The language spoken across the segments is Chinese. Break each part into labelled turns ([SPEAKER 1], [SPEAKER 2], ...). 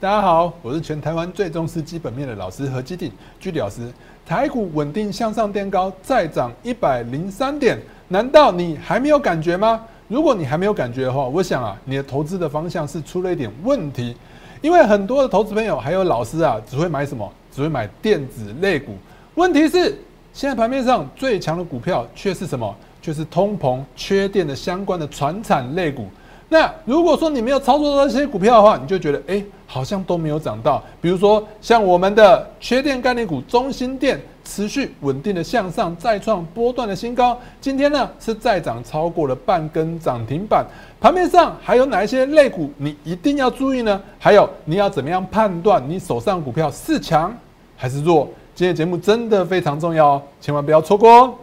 [SPEAKER 1] 大家好，我是全台湾最重视基本面的老师何基鼎居里老师。台股稳定向上垫高，再涨一百零三点，难道你还没有感觉吗？如果你还没有感觉的话，我想啊，你的投资的方向是出了一点问题，因为很多的投资朋友还有老师啊，只会买什么？只会买电子类股。问题是，现在盘面上最强的股票却是什么？却是通膨、缺电的相关的传产类股。那如果说你没有操作到这些股票的话，你就觉得哎，好像都没有涨到。比如说像我们的缺电概念股中心电，持续稳定的向上，再创波段的新高。今天呢是再涨超过了半根涨停板。盘面上还有哪一些类股你一定要注意呢？还有你要怎么样判断你手上股票是强还是弱？今天节目真的非常重要哦，千万不要错过哦。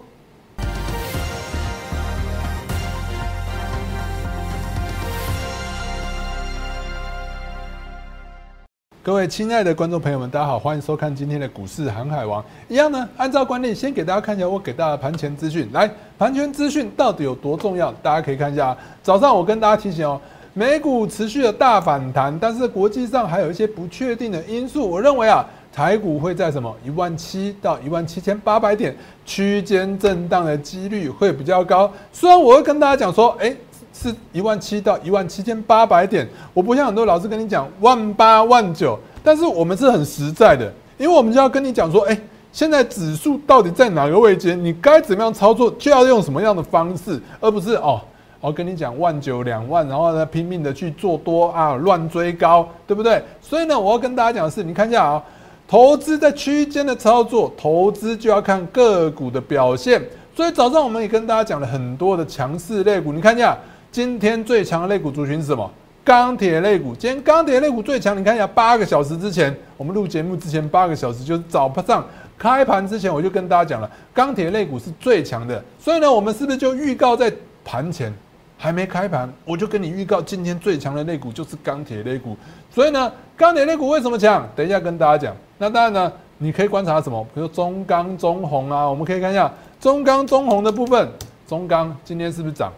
[SPEAKER 1] 各位亲爱的观众朋友们，大家好，欢迎收看今天的股市航海王。一样呢，按照惯例，先给大家看一下我给大家盘前资讯。来，盘前资讯到底有多重要？大家可以看一下。早上我跟大家提醒哦，美股持续的大反弹，但是国际上还有一些不确定的因素。我认为啊，台股会在什么一万七到一万七千八百点区间震荡的几率会比较高。虽然我会跟大家讲说，哎。是一万七到一万七千八百点，我不像很多老师跟你讲万八万九，但是我们是很实在的，因为我们就要跟你讲说，哎，现在指数到底在哪个位置，你该怎么样操作，就要用什么样的方式，而不是哦，我跟你讲万九两万，然后呢拼命的去做多啊，乱追高，对不对？所以呢，我要跟大家讲的是，你看一下啊，投资在区间的操作，投资就要看个股的表现，所以早上我们也跟大家讲了很多的强势类股，你看一下。今天最强的类股族群是什么？钢铁类股。今天钢铁类股最强，你看一下，八个小时之前，我们录节目之前八个小时，就是早上开盘之前，我就跟大家讲了，钢铁类股是最强的。所以呢，我们是不是就预告在盘前还没开盘，我就跟你预告今天最强的类股就是钢铁类股。所以呢，钢铁类股为什么强？等一下跟大家讲。那当然呢，你可以观察什么？比如中钢、中红啊，我们可以看一下中钢、中红的部分。中钢今天是不是涨？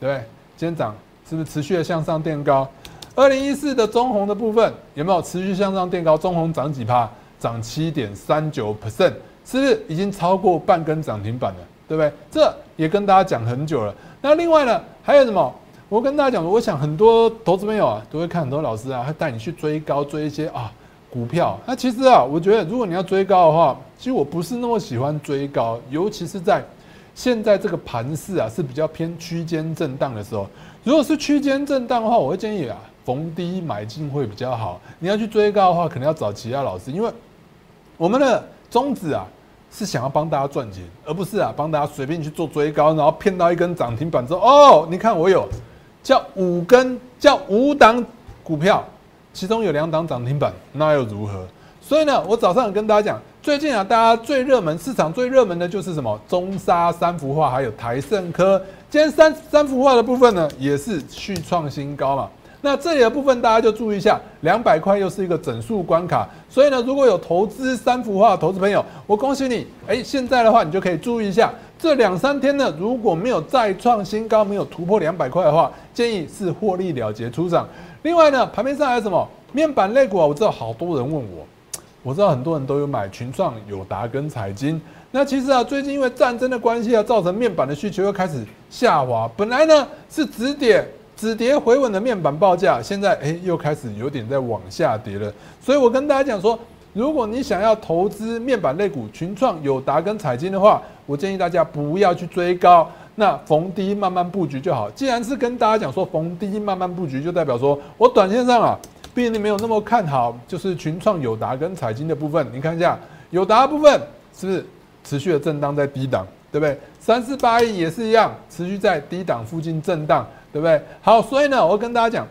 [SPEAKER 1] 对不对？先涨是不是持续的向上垫高？二零一四的中红的部分有没有持续向上垫高？中红涨几趴？涨七点三九 percent，是不是已经超过半根涨停板了？对不对？这也跟大家讲很久了。那另外呢，还有什么？我跟大家讲，我想很多投资朋友啊，都会看很多老师啊，他带你去追高，追一些啊股票。那其实啊，我觉得如果你要追高的话，其实我不是那么喜欢追高，尤其是在。现在这个盘势啊是比较偏区间震荡的时候，如果是区间震荡的话，我会建议啊逢低买进会比较好。你要去追高的话，可能要找其他老师，因为我们的宗旨啊是想要帮大家赚钱，而不是啊帮大家随便去做追高，然后骗到一根涨停板之后，哦，你看我有叫五根叫五档股票，其中有两档涨停板，那又如何？所以呢，我早上跟大家讲，最近啊，大家最热门市场最热门的就是什么？中沙三幅画，还有台盛科。今天三三幅画的部分呢，也是续创新高嘛。那这里的部分大家就注意一下，两百块又是一个整数关卡。所以呢，如果有投资三幅画的投资朋友，我恭喜你。哎，现在的话你就可以注意一下，这两三天呢，如果没有再创新高，没有突破两百块的话，建议是获利了结出场。另外呢，盘面上还有什么面板类股啊？我知道好多人问我。我知道很多人都有买群创、友达跟彩金。那其实啊，最近因为战争的关系啊，造成面板的需求又开始下滑。本来呢是止跌、止跌回稳的面板报价，现在哎又开始有点在往下跌了。所以我跟大家讲说，如果你想要投资面板类股群创、友达跟彩金的话，我建议大家不要去追高，那逢低慢慢布局就好。既然是跟大家讲说逢低慢慢布局，就代表说我短线上啊。毕竟没有那么看好，就是群创、友达跟彩金的部分。你看一下友达部分是不是持续的震荡在低档，对不对？三四八亿也是一样，持续在低档附近震荡，对不对？好，所以呢，我跟大家讲，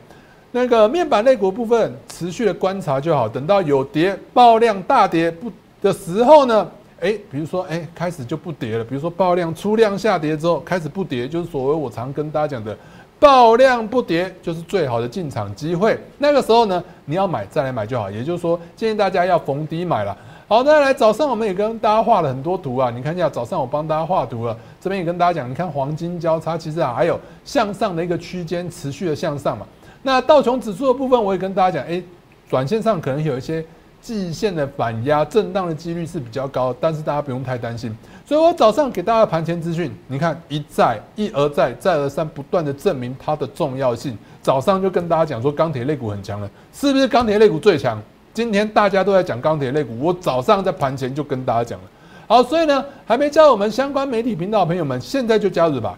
[SPEAKER 1] 那个面板类股部分持续的观察就好，等到有跌爆量大跌不的时候呢，哎，比如说哎开始就不跌了，比如说爆量出量下跌之后开始不跌，就是所谓我常跟大家讲的。爆量不跌就是最好的进场机会，那个时候呢，你要买再来买就好。也就是说，建议大家要逢低买了。好，那来早上我们也跟大家画了很多图啊，你看一下，早上我帮大家画图了，这边也跟大家讲，你看黄金交叉，其实啊还有向上的一个区间持续的向上嘛。那道琼指数的部分，我也跟大家讲，哎，短线上可能有一些季线的反压震荡的几率是比较高，但是大家不用太担心。所以我早上给大家盘前资讯，你看一再一而再再而三不断的证明它的重要性。早上就跟大家讲说钢铁类股很强了，是不是钢铁类股最强？今天大家都在讲钢铁类股，我早上在盘前就跟大家讲了。好，所以呢，还没加入我们相关媒体频道的朋友们，现在就加入吧。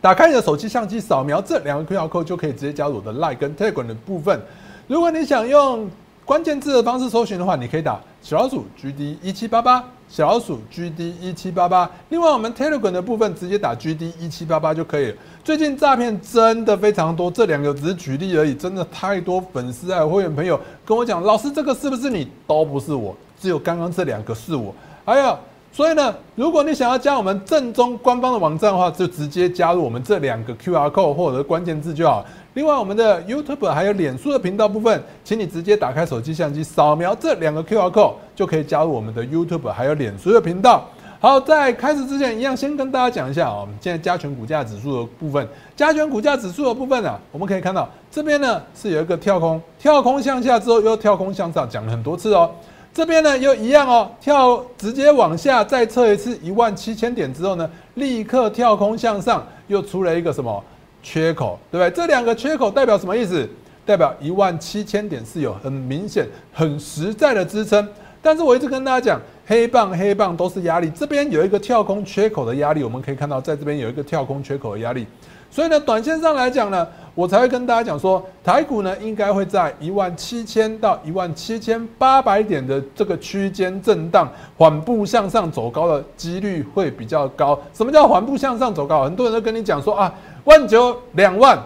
[SPEAKER 1] 打开你的手机相机，扫描这两个 QR code 就可以直接加入我的 Like 跟 Telegram 的部分。如果你想用关键字的方式搜寻的话，你可以打小老鼠 GD 一七八八，小老鼠 GD 一七八八。另外，我们 Telegram 的部分直接打 GD 一七八八就可以了。最近诈骗真的非常多，这两个只是举例而已，真的太多粉丝啊、会员朋友跟我讲，老师这个是不是你？都不是我，只有刚刚这两个是我。还有，所以呢，如果你想要加我们正宗官方的网站的话，就直接加入我们这两个 QR code 或者关键字就好。另外，我们的 YouTube 还有脸书的频道部分，请你直接打开手机相机，扫描这两个 QR code 就可以加入我们的 YouTube 还有脸书的频道。好，在开始之前，一样先跟大家讲一下啊，我们现在加权股价指数的部分，加权股价指数的部分呢，我们可以看到这边呢是有一个跳空，跳空向下之后又跳空向上，讲了很多次哦。这边呢又一样哦，跳直接往下再测一次一万七千点之后呢，立刻跳空向上，又出了一个什么缺口，对不对？这两个缺口代表什么意思？代表一万七千点是有很明显、很实在的支撑。但是我一直跟大家讲，黑棒黑棒都是压力，这边有一个跳空缺口的压力，我们可以看到在这边有一个跳空缺口的压力。所以呢，短线上来讲呢，我才会跟大家讲说，台股呢应该会在一万七千到一万七千八百点的这个区间震荡，缓步向上走高的几率会比较高。什么叫缓步向上走高？很多人都跟你讲说啊，万九两万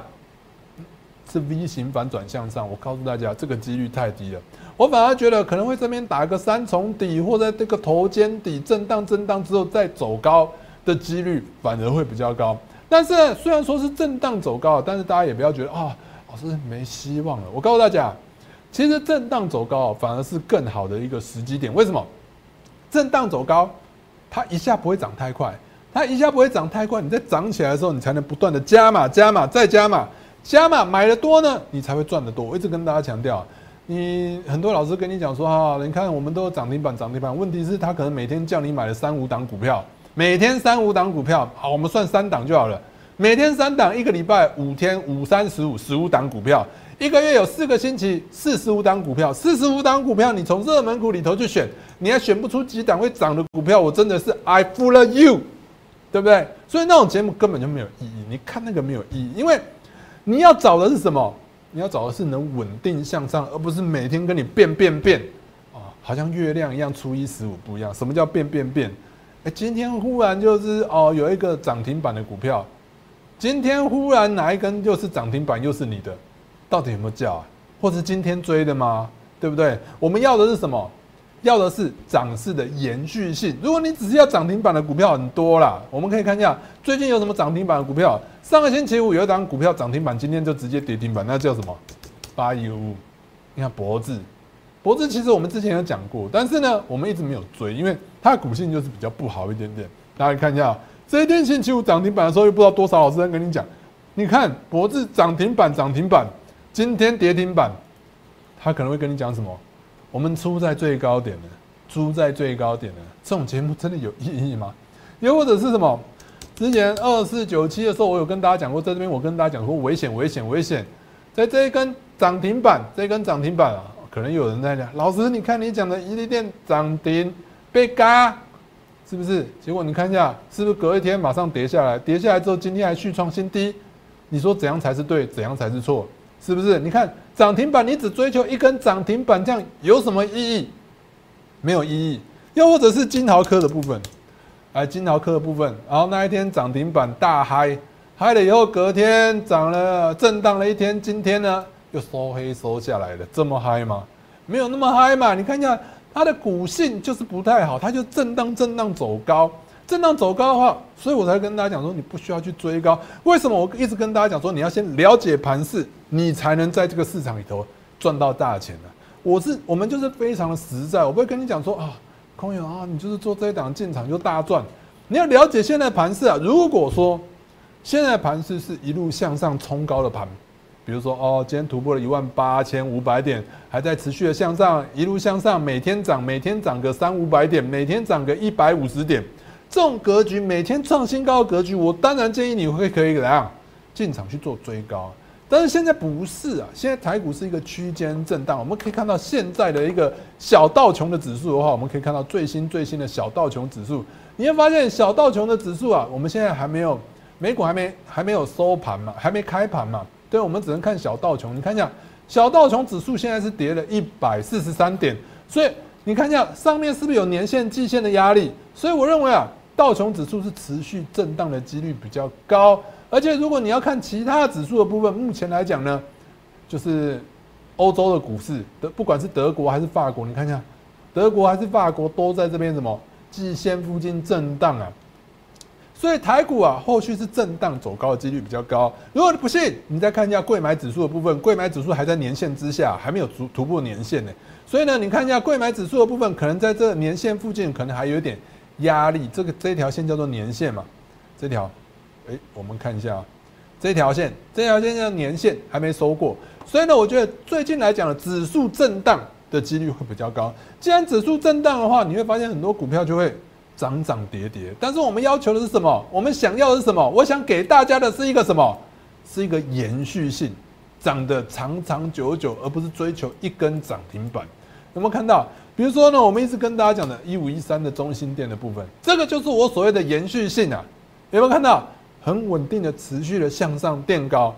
[SPEAKER 1] 是 V 型反转向上，我告诉大家，这个几率太低了。我反而觉得可能会这边打个三重底，或者这个头肩底震荡震荡之后再走高的几率反而会比较高。但是虽然说是震荡走高，但是大家也不要觉得啊，老师没希望了。我告诉大家，其实震荡走高反而是更好的一个时机点。为什么？震荡走高，它一下不会涨太快，它一下不会涨太快。你在涨起来的时候，你才能不断的加码、加码、再加码、加码，买的多呢，你才会赚得多。我一直跟大家强调，你很多老师跟你讲说哈，你看我们都有涨停板、涨停板，问题是他可能每天叫你买了三五档股票。每天三五档股票，好，我们算三档就好了。每天三档，一个礼拜五天，五三十五，十五档股票，一个月有四个星期，四十五档股票，四十五档股票，你从热门股里头去选，你还选不出几档会涨的股票，我真的是 I fool you，对不对？所以那种节目根本就没有意义，你看那个没有意义，因为你要找的是什么？你要找的是能稳定向上，而不是每天跟你变变变，哦，好像月亮一样，初一十五不一样。什么叫变变变？哎，今天忽然就是哦，有一个涨停板的股票，今天忽然哪一根又是涨停板又是你的，到底有没有叫啊？或是今天追的吗？对不对？我们要的是什么？要的是涨势的延续性。如果你只是要涨停板的股票很多啦，我们可以看一下最近有什么涨停板的股票。上个星期五有一档股票涨停板，今天就直接跌停板，那叫什么？八一五，你看脖子博智。脖子其实我们之前有讲过，但是呢，我们一直没有追，因为它的股性就是比较不好一点点。大家看一下，这一天星期五涨停板的时候，又不知道多少老师在跟你讲，你看脖子涨停板涨停板，今天跌停板，他可能会跟你讲什么？我们出在最高点的，出在最高点的，这种节目真的有意义吗？又或者是什么？之前二四九七的时候，我有跟大家讲过，在这边我跟大家讲说危险危险危险，在这一根涨停板，这一根涨停板啊。可能有人在讲，老师，你看你讲的伊利店涨停被嘎，是不是？结果你看一下，是不是隔一天马上跌下来？跌下来之后，今天还续创新低，你说怎样才是对，怎样才是错？是不是？你看涨停板，你只追求一根涨停板，这样有什么意义？没有意义。又或者是金豪科的部分，哎，金豪科的部分，然后那一天涨停板大嗨，嗨了以后隔天涨了，震荡了一天，今天呢？又收黑收下来了，这么嗨吗？没有那么嗨嘛。你看一下它的股性就是不太好，它就震荡震荡走高，震荡走高的话，所以我才跟大家讲说，你不需要去追高。为什么我一直跟大家讲说，你要先了解盘势，你才能在这个市场里头赚到大钱呢？我是我们就是非常的实在，我不会跟你讲说啊，空友啊，你就是做这一档进场就大赚。你要了解现在盘势啊，如果说现在盘势是一路向上冲高的盘。比如说哦，今天突破了一万八千五百点，还在持续的向上，一路向上，每天涨，每天涨个三五百点，每天涨个一百五十点，这种格局，每天创新高的格局，我当然建议你会可以怎样进场去做追高。但是现在不是啊，现在台股是一个区间震荡。我们可以看到现在的一个小道琼的指数的话，我们可以看到最新最新的小道琼指数，你会发现小道琼的指数啊，我们现在还没有美股还没还没有收盘嘛，还没开盘嘛，对，我们只能看小道琼。你看一下小道琼指数现在是跌了一百四十三点，所以你看一下上面是不是有年线、季线的压力？所以我认为啊，道琼指数是持续震荡的几率比较高。而且，如果你要看其他指数的部分，目前来讲呢，就是欧洲的股市，德不管是德国还是法国，你看一下，德国还是法国都在这边什么季线附近震荡啊。所以台股啊，后续是震荡走高的几率比较高。如果你不信，你再看一下贵买指数的部分，贵买指数还在年线之下，还没有突突破年线呢。所以呢，你看一下贵买指数的部分，可能在这年线附近，可能还有一点压力。这个这条线叫做年线嘛，这条。哎，我们看一下啊这条线，这条线叫年线，还没收过，所以呢，我觉得最近来讲的指数震荡的几率会比较高。既然指数震荡的话，你会发现很多股票就会涨涨跌跌。但是我们要求的是什么？我们想要的是什么？我想给大家的是一个什么？是一个延续性，涨得长长久久，而不是追求一根涨停板。有没有看到？比如说呢，我们一直跟大家讲的一五一三的中心店的部分，这个就是我所谓的延续性啊。有没有看到？很稳定的、持续的向上垫高，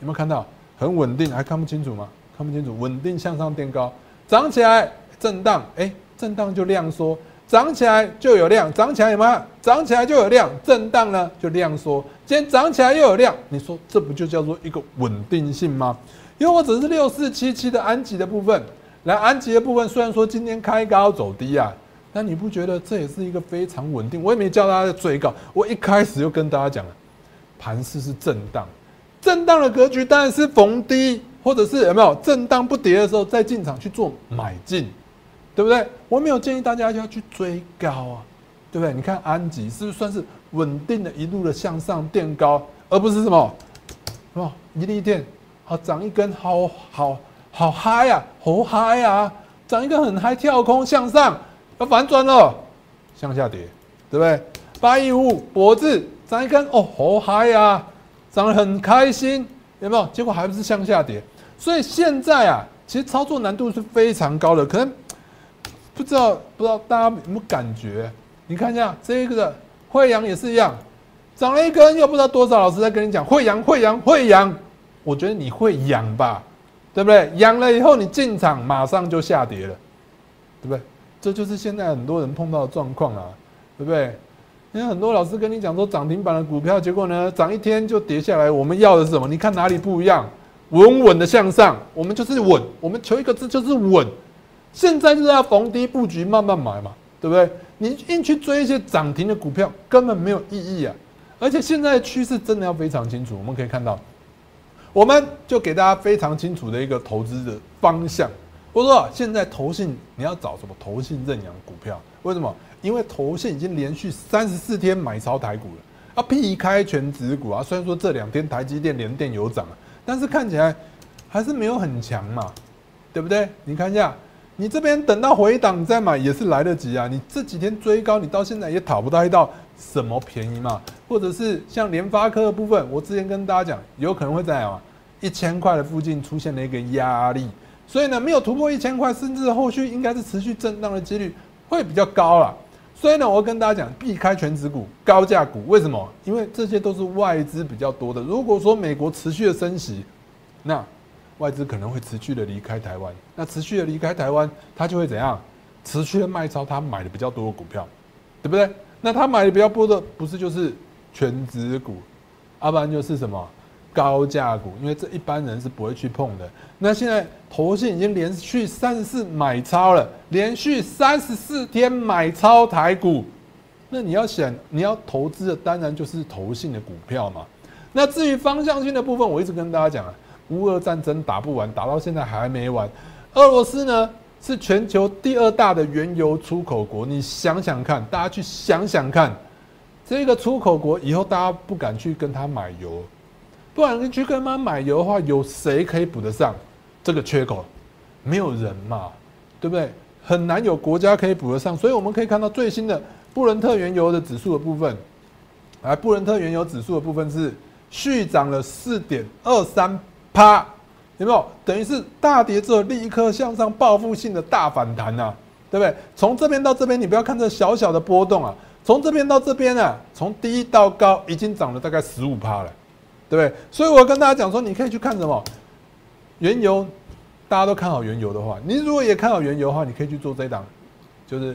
[SPEAKER 1] 有没有看到？很稳定，还看不清楚吗？看不清楚，稳定向上垫高，涨起来震荡，哎，震荡就量缩，涨起来就有量，涨起来有没有？涨起来就有量，震荡呢就量缩，今天涨起来又有量，你说这不就叫做一个稳定性吗？因为我只是六四七七的安吉的部分，来安吉的部分虽然说今天开高走低啊。那你不觉得这也是一个非常稳定？我也没叫大家追高，我一开始就跟大家讲了。盘势是震荡，震荡的格局当然是逢低，或者是有没有震荡不跌的时候再进场去做买进，对不对？我没有建议大家要去追高啊，对不对？你看安吉是不是算是稳定的一路的向上垫高，而不是什么哦一利电好涨一根好好好嗨呀，好嗨呀，涨一根很嗨跳空向上要反转了，向下跌，对不对？八一五脖子。涨一根哦，好嗨呀，涨得很开心，有没有？结果还不是向下跌，所以现在啊，其实操作难度是非常高的，可能不知道不知道大家有没有感觉？你看一下这个的惠阳也是一样，涨了一根，又不知道多少老师在跟你讲惠阳惠阳惠阳，我觉得你会养吧，对不对？养了以后你进场马上就下跌了，对不对？这就是现在很多人碰到的状况啊，对不对？因为很多老师跟你讲说涨停板的股票，结果呢涨一天就跌下来。我们要的是什么？你看哪里不一样？稳稳的向上，我们就是稳。我们求一个字就是稳。现在就是要逢低布局，慢慢买嘛，对不对？你硬去追一些涨停的股票，根本没有意义啊！而且现在的趋势真的要非常清楚。我们可以看到，我们就给大家非常清楚的一个投资的方向。我说现在投信你要找什么？投信认养股票？为什么？因为投信已经连续三十四天买超台股了，啊，避开全指股啊。虽然说这两天台积电连电有涨啊，但是看起来还是没有很强嘛，对不对？你看一下，你这边等到回档再买也是来得及啊。你这几天追高，你到现在也讨不到一道什么便宜嘛。或者是像联发科的部分，我之前跟大家讲，有可能会在啊一千块的附近出现了一个压力，所以呢，没有突破一千块，甚至后续应该是持续震荡的几率会比较高了。所以呢，我跟大家讲，避开全指股、高价股，为什么？因为这些都是外资比较多的。如果说美国持续的升息，那外资可能会持续的离开台湾。那持续的离开台湾，它就会怎样？持续的卖超他买的比较多的股票，对不对？那他买的比较多的，不是就是全指股，要不然就是什么？高价股，因为这一般人是不会去碰的。那现在投信已经连续三十四买超了，连续三十四天买超台股，那你要想你要投资的，当然就是投信的股票嘛。那至于方向性的部分，我一直跟大家讲啊，乌俄战争打不完，打到现在还没完。俄罗斯呢是全球第二大的原油出口国，你想想看，大家去想想看，这个出口国以后大家不敢去跟他买油。不然你去跟他买油的话，有谁可以补得上这个缺口？没有人嘛，对不对？很难有国家可以补得上，所以我们可以看到最新的布伦特原油的指数的部分，来，布伦特原油指数的部分是续涨了四点二三啪，有没有？等于是大跌之后立刻向上报复性的大反弹呐，对不对？从这边到这边，你不要看这小小的波动啊，从这边到这边啊，从低到高已经涨了大概十五趴了，对不对？所以我跟大家讲说，你可以去看什么原油。大家都看好原油的话，你如果也看好原油的话，你可以去做这一档，就是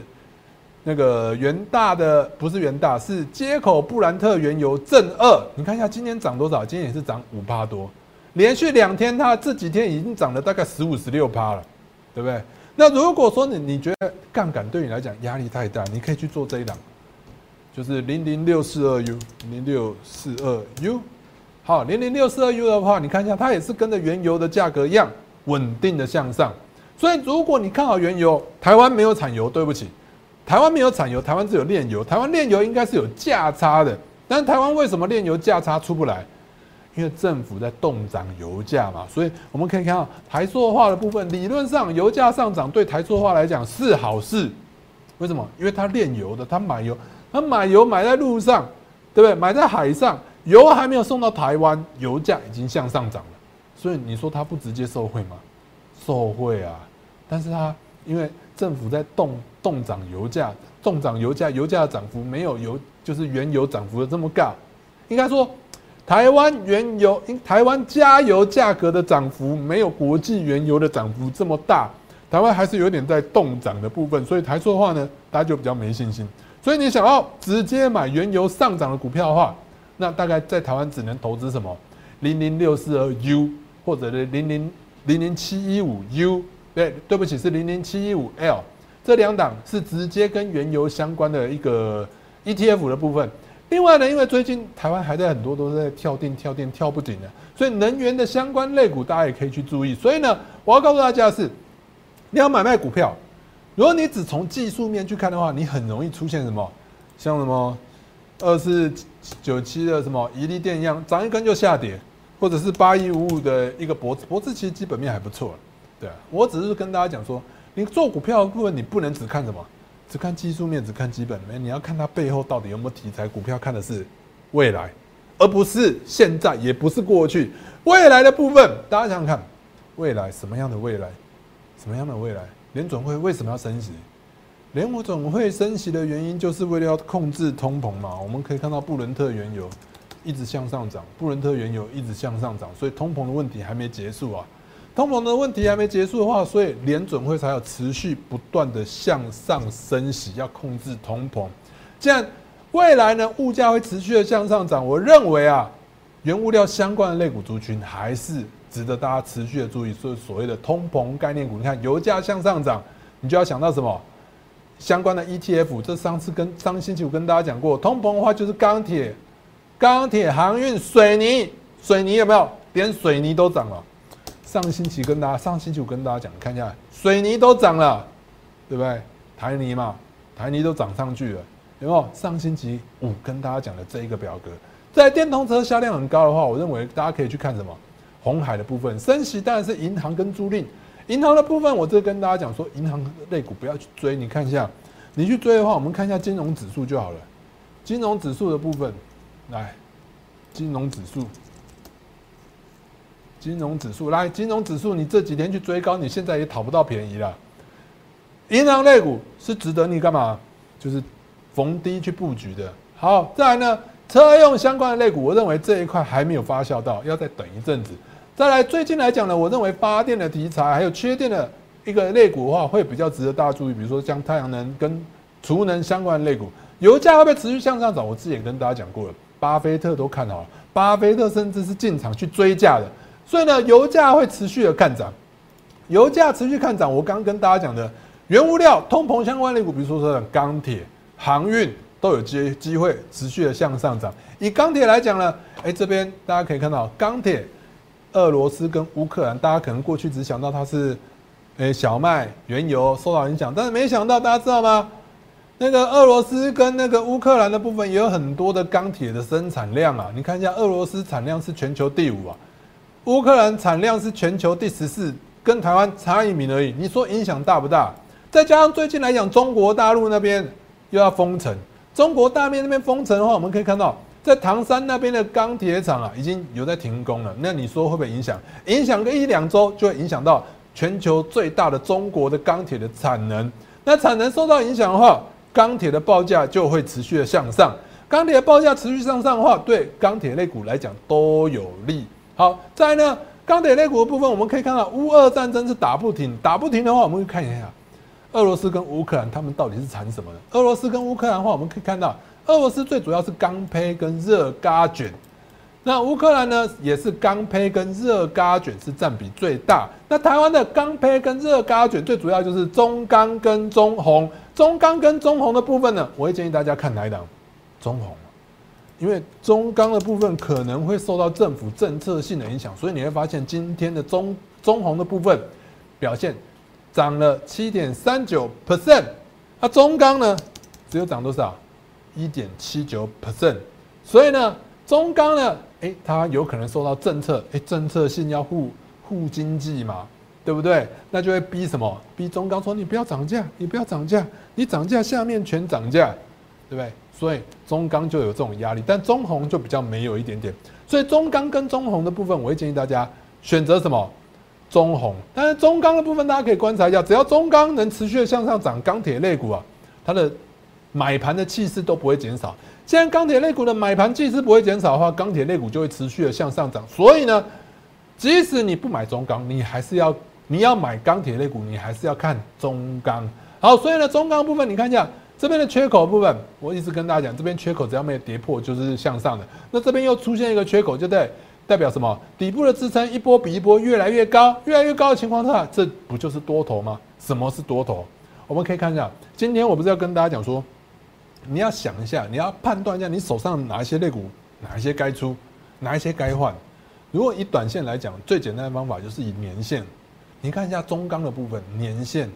[SPEAKER 1] 那个元大的不是元大，是接口布兰特原油正二。你看一下今天涨多少？今天也是涨五趴多，连续两天它这几天已经涨了大概十五十六趴了，对不对？那如果说你你觉得杠杆对你来讲压力太大，你可以去做这一档，就是零零六四二 U 零六四二 U。好，零零六四二 U 的话，你看一下它也是跟着原油的价格一样。稳定的向上，所以如果你看好原油，台湾没有产油，对不起，台湾没有产油，台湾只有炼油，台湾炼油应该是有价差的，但是台湾为什么炼油价差出不来？因为政府在动涨油价嘛，所以我们可以看到台塑化的部分，理论上油价上涨对台塑化来讲是好事，为什么？因为它炼油的，它买油，它买油买在路上，对不对？买在海上，油还没有送到台湾，油价已经向上涨了。所以你说它不直接受贿吗？受贿啊！但是它因为政府在动动涨油价，动涨油价，油价的涨幅没有油就是原油涨幅的这么高。应该说，台湾原油，台湾加油价格的涨幅没有国际原油的涨幅这么大。台湾还是有点在动涨的部分，所以台塑的话呢，大家就比较没信心。所以你想要直接买原油上涨的股票的话，那大概在台湾只能投资什么零零六四二 U。或者是零零零零七一五 U，对，对不起，是零零七一五 L，这两档是直接跟原油相关的一个 ETF 的部分。另外呢，因为最近台湾还在很多都是在跳电、跳电、跳不紧的，所以能源的相关类股大家也可以去注意。所以呢，我要告诉大家的是，你要买卖股票，如果你只从技术面去看的话，你很容易出现什么，像什么二四九七的什么宜利电一样，涨一根就下跌。或者是八一五五的一个脖子，脖子其实基本面还不错，对啊。我只是跟大家讲说，你做股票的部分，你不能只看什么，只看技术面，只看基本面，你要看它背后到底有没有题材。股票看的是未来，而不是现在，也不是过去。未来的部分，大家想想看，未来什么样的未来？什么样的未来？联总会为什么要升息？联总会升息的原因，就是为了要控制通膨嘛。我们可以看到布伦特原油。一直向上涨，布伦特原油一直向上涨，所以通膨的问题还没结束啊。通膨的问题还没结束的话，所以联准会才有持续不断的向上升息，要控制通膨。既然未来呢物价会持续的向上涨，我认为啊，原物料相关的类股族群还是值得大家持续的注意。所以所谓的通膨概念股，你看油价向上涨，你就要想到什么相关的 ETF。这上次跟上星期五跟大家讲过，通膨的话就是钢铁。钢铁、航运、水泥，水泥有没有？连水泥都涨了。上星期跟大家，上星期五跟大家讲，看一下，水泥都涨了，对不对？台泥嘛，台泥都涨上去了，有没有？上星期五跟大家讲的这一个表格，在电动车销量很高的话，我认为大家可以去看什么？红海的部分，升息当然是银行跟租赁。银行的部分，我这跟大家讲说，银行类股不要去追。你看一下，你去追的话，我们看一下金融指数就好了。金融指数的部分。来，金融指数，金融指数，来，金融指数，你这几天去追高，你现在也讨不到便宜了。银行类股是值得你干嘛？就是逢低去布局的。好，再来呢，车用相关的类股，我认为这一块还没有发酵到，要再等一阵子。再来，最近来讲呢，我认为发电的题材还有缺电的一个类股的话，会比较值得大家注意，比如说像太阳能跟储能相关的类股，油价会不会持续向上涨？我之前跟大家讲过了。巴菲特都看好了，巴菲特甚至是进场去追价的，所以呢，油价会持续的看涨，油价持续看涨。我刚跟大家讲的，原物料、通膨相关类股，比如说说钢铁、航运，都有机机会持续的向上涨。以钢铁来讲呢，哎，这边大家可以看到，钢铁，俄罗斯跟乌克兰，大家可能过去只想到它是，哎，小麦、原油受到影响，但是没想到，大家知道吗？那个俄罗斯跟那个乌克兰的部分也有很多的钢铁的生产量啊。你看一下，俄罗斯产量是全球第五啊，乌克兰产量是全球第十四，跟台湾差一名而已。你说影响大不大？再加上最近来讲，中国大陆那边又要封城，中国大面那边封城的话，我们可以看到。在唐山那边的钢铁厂啊，已经有在停工了。那你说会不会影响？影响个一两周，就会影响到全球最大的中国的钢铁的产能。那产能受到影响的话，钢铁的报价就会持续的向上。钢铁的报价持续向上的话，对钢铁类股来讲都有利。好，再来呢，钢铁类股的部分，我们可以看到乌俄战争是打不停，打不停的话，我们可以看一下俄罗斯跟乌克兰他们到底是产什么的？俄罗斯跟乌克兰的话，我们可以看到。俄罗斯最主要是钢坯跟热轧卷，那乌克兰呢也是钢坯跟热轧卷是占比最大。那台湾的钢坯跟热轧卷最主要就是中钢跟中红，中钢跟中红的部分呢，我会建议大家看哪一档？中红，因为中钢的部分可能会受到政府政策性的影响，所以你会发现今天的中中红的部分表现涨了七点三九 percent，那中钢呢只有涨多少？一点七九 percent，所以呢，中钢呢，哎，它有可能受到政策，哎，政策性要护护经济嘛，对不对？那就会逼什么？逼中钢说你不要涨价，你不要涨价，你涨价下面全涨价，对不对？所以中钢就有这种压力，但中红就比较没有一点点。所以中钢跟中红的部分，我会建议大家选择什么？中红。但是中钢的部分，大家可以观察一下，只要中钢能持续的向上涨，钢铁类股啊，它的。买盘的气势都不会减少。既然钢铁类股的买盘气势不会减少的话，钢铁类股就会持续的向上涨。所以呢，即使你不买中钢，你还是要你要买钢铁类股，你还是要看中钢。好，所以呢，中钢部分你看一下这边的缺口部分，我一直跟大家讲，这边缺口只要没有跌破就是向上的。那这边又出现一个缺口，就代代表什么？底部的支撑一波比一波越来越高，越来越高的情况下，这不就是多头吗？什么是多头？我们可以看一下，今天我不是要跟大家讲说。你要想一下，你要判断一下你手上哪一些类股，哪一些该出，哪一些该换。如果以短线来讲，最简单的方法就是以年线。你看一下中钢的部分，年线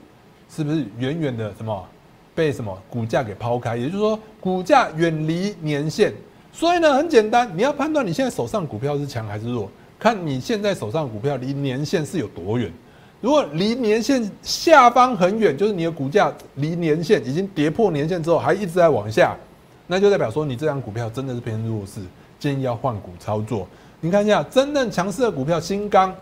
[SPEAKER 1] 是不是远远的什么被什么股价给抛开？也就是说，股价远离年线。所以呢，很简单，你要判断你现在手上股票是强还是弱，看你现在手上股票离年线是有多远。如果离年线下方很远，就是你的股价离年线已经跌破年线之后，还一直在往下，那就代表说你这张股票真的是偏弱势，建议要换股操作。你看一下真正强势的股票，新钢、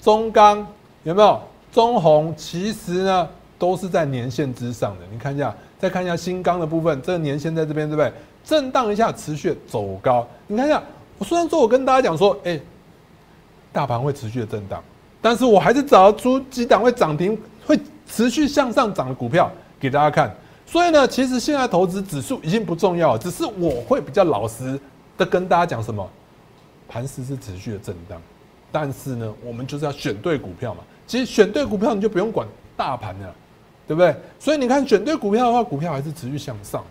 [SPEAKER 1] 中钢有没有？中红其实呢都是在年线之上的。你看一下，再看一下新钢的部分，这个年线在这边对不对？震荡一下，持续走高。你看一下，我虽然说我跟大家讲说，哎，大盘会持续的震荡。但是我还是找出几档会涨停、会持续向上涨的股票给大家看。所以呢，其实现在投资指数已经不重要，只是我会比较老实的跟大家讲什么，盘势是持续的震荡，但是呢，我们就是要选对股票嘛。其实选对股票，你就不用管大盘了，对不对？所以你看，选对股票的话，股票还是持续向上，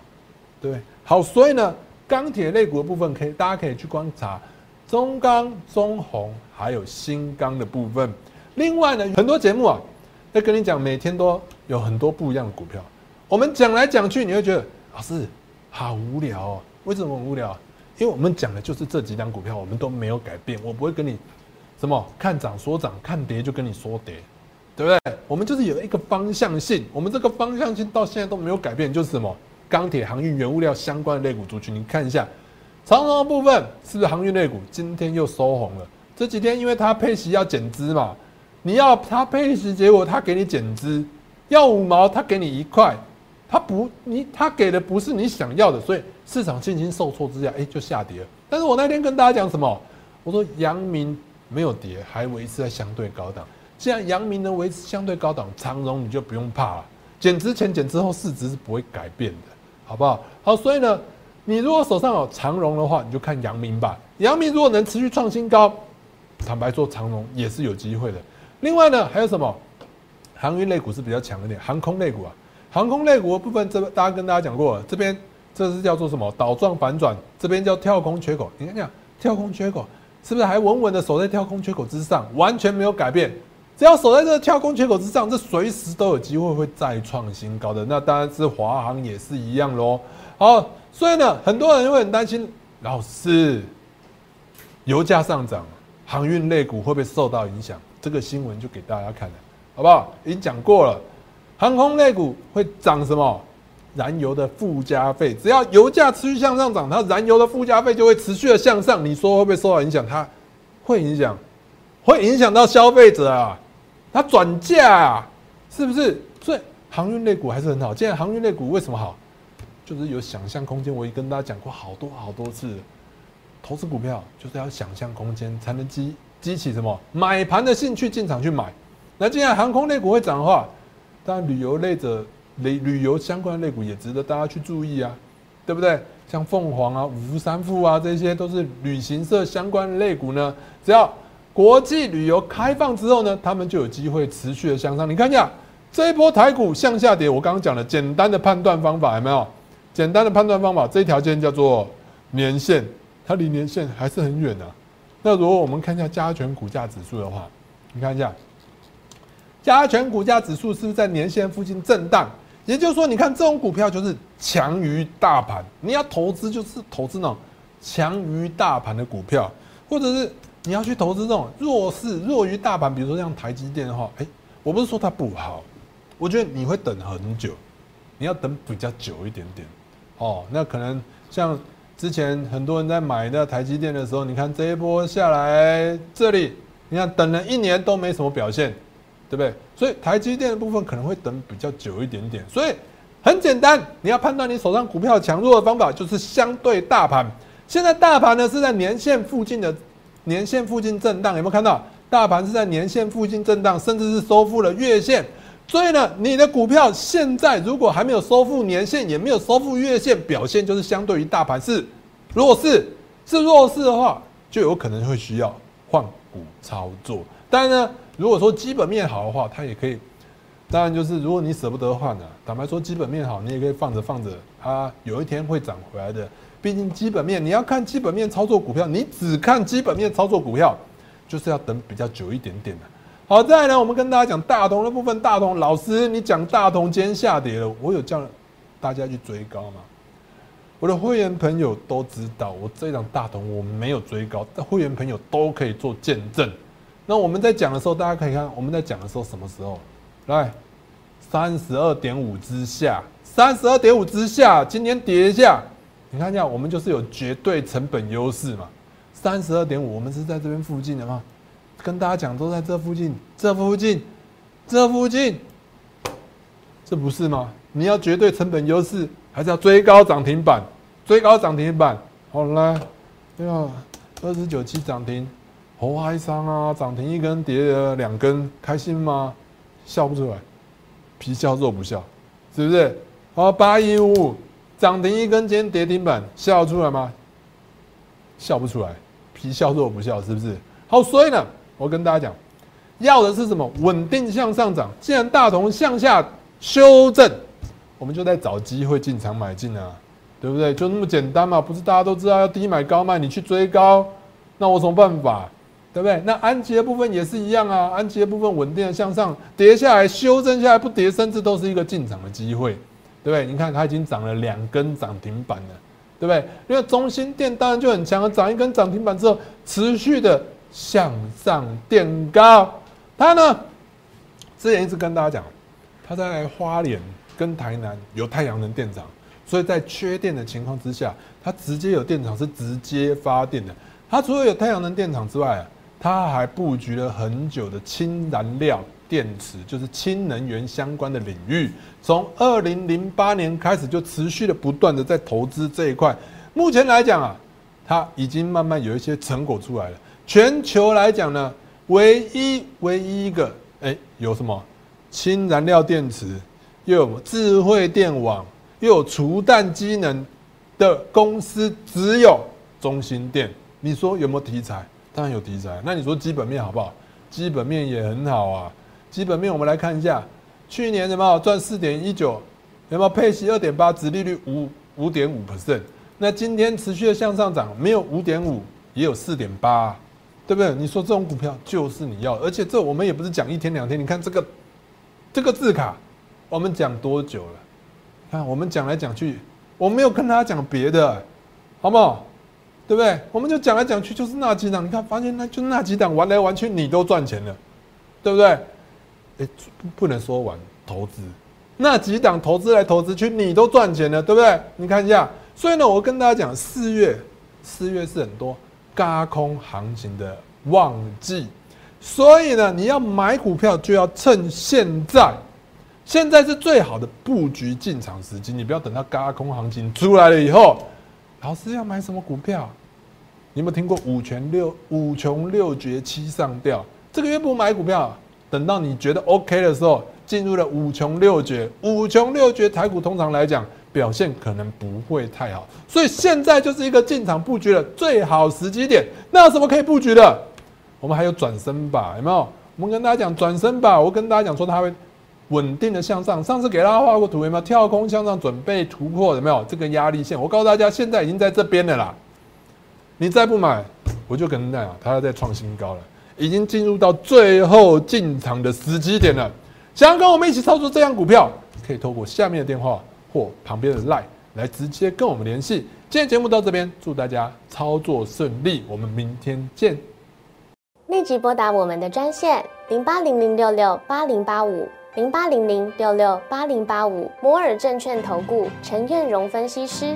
[SPEAKER 1] 对对？好，所以呢，钢铁类股的部分，可以大家可以去观察。中钢、中红还有新钢的部分，另外呢，很多节目啊，在跟你讲，每天都有很多不一样的股票。我们讲来讲去，你会觉得老师好无聊哦。为什么无聊？因为我们讲的就是这几张股票，我们都没有改变。我不会跟你什么看涨说涨，看跌就跟你说跌，对不对？我们就是有一个方向性，我们这个方向性到现在都没有改变，就是什么钢铁、航运、原物料相关的类股族群，你看一下。长荣的部分是不是航运类股？今天又收红了。这几天因为它配息要减资嘛，你要它配息，结果它给你减资，要五毛，它给你一块，它不，你它给的不是你想要的，所以市场信心受挫之下，哎，就下跌了。但是我那天跟大家讲什么？我说阳明没有跌，还维持在相对高档。既然阳明能维持相对高档，长荣你就不用怕了。减之前减之后，市值是不会改变的，好不好？好，所以呢。你如果手上有长荣的话，你就看阳明吧。阳明如果能持续创新高，坦白说，长荣也是有机会的。另外呢，还有什么？航运类股是比较强一点，航空类股啊，航空类股的部分，这大家跟大家讲过，这边这是叫做什么？倒状反转，这边叫跳空缺口。你看这样，跳空缺口是不是还稳稳的守在跳空缺口之上，完全没有改变？只要守在这个跳空缺口之上，这随时都有机会会再创新高的。那当然是华航也是一样喽。好，所以呢，很多人会很担心，老师，油价上涨，航运类股会不会受到影响？这个新闻就给大家看了，好不好？已经讲过了，航空类股会涨什么？燃油的附加费，只要油价持续向上涨，它燃油的附加费就会持续的向上。你说会不会受到影响？它会影响，会影响到消费者啊，它转嫁，是不是？所以航运类股还是很好。现在航运类股为什么好？就是有想象空间。我已跟大家讲过好多好多次，投资股票就是要想象空间，才能激激起什么买盘的兴趣，进场去买。那既然航空类股会涨的话，当然旅游类的。旅旅游相关的类股也值得大家去注意啊，对不对？像凤凰啊、五福三富啊，这些都是旅行社相关的类股呢。只要国际旅游开放之后呢，他们就有机会持续的向上。你看一下这一波台股向下跌，我刚刚讲了简单的判断方法，有没有？简单的判断方法，这一条线叫做年线，它离年线还是很远的。那如果我们看一下加权股价指数的话，你看一下加权股价指数是不是在年线附近震荡？也就是说，你看这种股票就是强于大盘，你要投资就是投资那种强于大盘的股票，或者是你要去投资这种弱势、弱于大盘，比如说像台积电的话，哎，我不是说它不好，我觉得你会等很久，你要等比较久一点点，哦，那可能像之前很多人在买那台积电的时候，你看这一波下来，这里你看等了一年都没什么表现。对不对？所以台积电的部分可能会等比较久一点点。所以很简单，你要判断你手上股票强弱的方法就是相对大盘。现在大盘呢是在年线附近的年线附近震荡，有没有看到？大盘是在年线附近震荡，甚至是收复了月线。所以呢，你的股票现在如果还没有收复年线，也没有收复月线，表现就是相对于大盘是弱势。是弱势的话，就有可能会需要换股操作。但是呢？如果说基本面好的话，它也可以。当然，就是如果你舍不得换呢，坦白说，基本面好，你也可以放着放着，它有一天会涨回来的。毕竟基本面，你要看基本面操作股票，你只看基本面操作股票，就是要等比较久一点点的。好，再来呢，我们跟大家讲大同的部分。大同老师，你讲大同今天下跌了，我有叫大家去追高吗？我的会员朋友都知道，我这场大同我没有追高，但会员朋友都可以做见证。那我们在讲的时候，大家可以看我们在讲的时候什么时候？来，三十二点五之下，三十二点五之下，今天跌一下，你看一下，我们就是有绝对成本优势嘛。三十二点五，我们是在这边附近的嘛，跟大家讲都在这附近，这附近，这附近，这不是吗？你要绝对成本优势，还是要追高涨停板？追高涨停板，好来，对啊，二十九期涨停。好哀伤啊！涨停一根，跌了两根，开心吗？笑不出来，皮笑肉不笑，是不是？好，八一五涨停一根，今天跌停板，笑出来吗？笑不出来，皮笑肉不笑，是不是？好，所以呢，我跟大家讲，要的是什么？稳定向上涨。既然大同向下修正，我们就在找机会进场买进啊，对不对？就那么简单嘛，不是大家都知道要低买高卖，你去追高，那我什么办法？对不对？那安吉的部分也是一样啊，安吉的部分稳定的向上，跌下来修正下来不跌，甚至都是一个进场的机会，对不对？你看它已经涨了两根涨停板了，对不对？因为中心店当然就很强了，涨一根涨停板之后持续的向上垫高，它呢之前一直跟大家讲，它在花莲跟台南有太阳能电厂，所以在缺电的情况之下，它直接有电厂是直接发电的。它除了有太阳能电厂之外，它还布局了很久的氢燃料电池，就是氢能源相关的领域。从二零零八年开始，就持续的不断的在投资这一块。目前来讲啊，它已经慢慢有一些成果出来了。全球来讲呢，唯一唯一一个哎，有什么氢燃料电池，又有智慧电网，又有除氮机能的公司，只有中心电。你说有没有题材？当然有题材，那你说基本面好不好？基本面也很好啊。基本面我们来看一下，去年什么赚四点一九，有没有配息二点八，殖利率五五点五 percent。那今天持续的向上涨，没有五点五，也有四点八，对不对？你说这种股票就是你要，而且这我们也不是讲一天两天，你看这个这个字卡，我们讲多久了？看我们讲来讲去，我没有跟大家讲别的，好不好？对不对？我们就讲来讲去就是那几档，你看发现那就那几档玩来玩去你都赚钱了，对不对？哎，不能说玩投资，那几档投资来投资去你都赚钱了，对不对？你看一下，所以呢，我跟大家讲，四月四月是很多嘎空行情的旺季，所以呢，你要买股票就要趁现在。现在是最好的布局进场时机，你不要等到嘎空行情出来了以后，老师要买什么股票？你有没有听过五全六五穷六绝七上吊？这个月不买股票，等到你觉得 OK 的时候，进入了五穷六绝。五穷六绝台股通常来讲表现可能不会太好，所以现在就是一个进场布局的最好时机点。那有什么可以布局的？我们还有转身吧，有没有？我们跟大家讲转身吧，我跟大家讲说它会。稳定的向上，上次给大家画过图有没有？跳空向上准备突破有没有？这个压力线，我告诉大家，现在已经在这边了啦。你再不买，我就跟大家讲，它要再创新高了，已经进入到最后进场的时机点了。想要跟我们一起操作这样股票，可以透过下面的电话或旁边的 line 来直接跟我们联系。今天节目到这边，祝大家操作顺利，我们明天见。
[SPEAKER 2] 立即拨打我们的专线零八零零六六八零八五。零八零零六六八零八五摩尔证券投顾陈彦荣分析师，